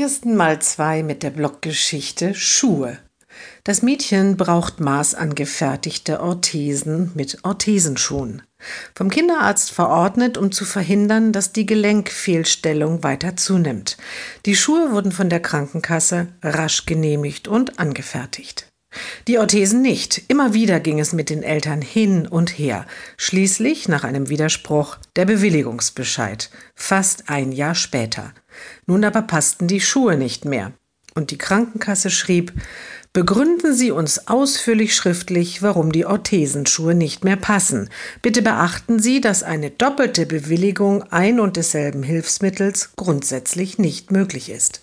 Kirsten mal zwei mit der Blockgeschichte Schuhe. Das Mädchen braucht maßangefertigte Orthesen mit Orthesenschuhen. Vom Kinderarzt verordnet, um zu verhindern, dass die Gelenkfehlstellung weiter zunimmt. Die Schuhe wurden von der Krankenkasse rasch genehmigt und angefertigt. Die Orthesen nicht. Immer wieder ging es mit den Eltern hin und her. Schließlich, nach einem Widerspruch, der Bewilligungsbescheid. Fast ein Jahr später. Nun aber passten die Schuhe nicht mehr. Und die Krankenkasse schrieb, Begründen Sie uns ausführlich schriftlich, warum die Orthesenschuhe nicht mehr passen. Bitte beachten Sie, dass eine doppelte Bewilligung ein und desselben Hilfsmittels grundsätzlich nicht möglich ist.